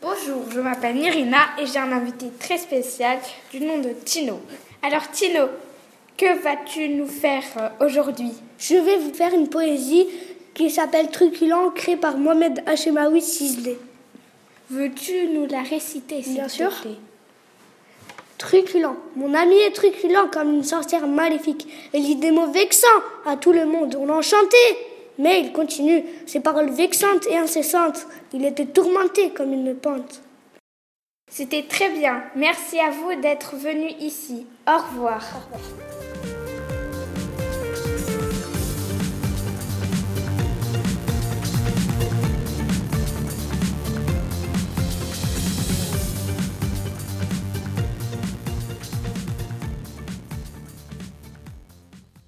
Bonjour, je m'appelle Irina et j'ai un invité très spécial du nom de Tino. Alors Tino, que vas-tu nous faire euh, aujourd'hui? Je vais vous faire une poésie qui s'appelle Truculent, créée par Mohamed Hachemaoui Sisley. Veux-tu nous la réciter, Bien sûr. Truculent. Mon ami est truculent comme une sorcière maléfique. Elle dit des mots vexants à tout le monde. On l'enchantait. Mais il continue, ses paroles vexantes et incessantes. Il était tourmenté comme une pente. C'était très bien. Merci à vous d'être venu ici. Au revoir. Au revoir.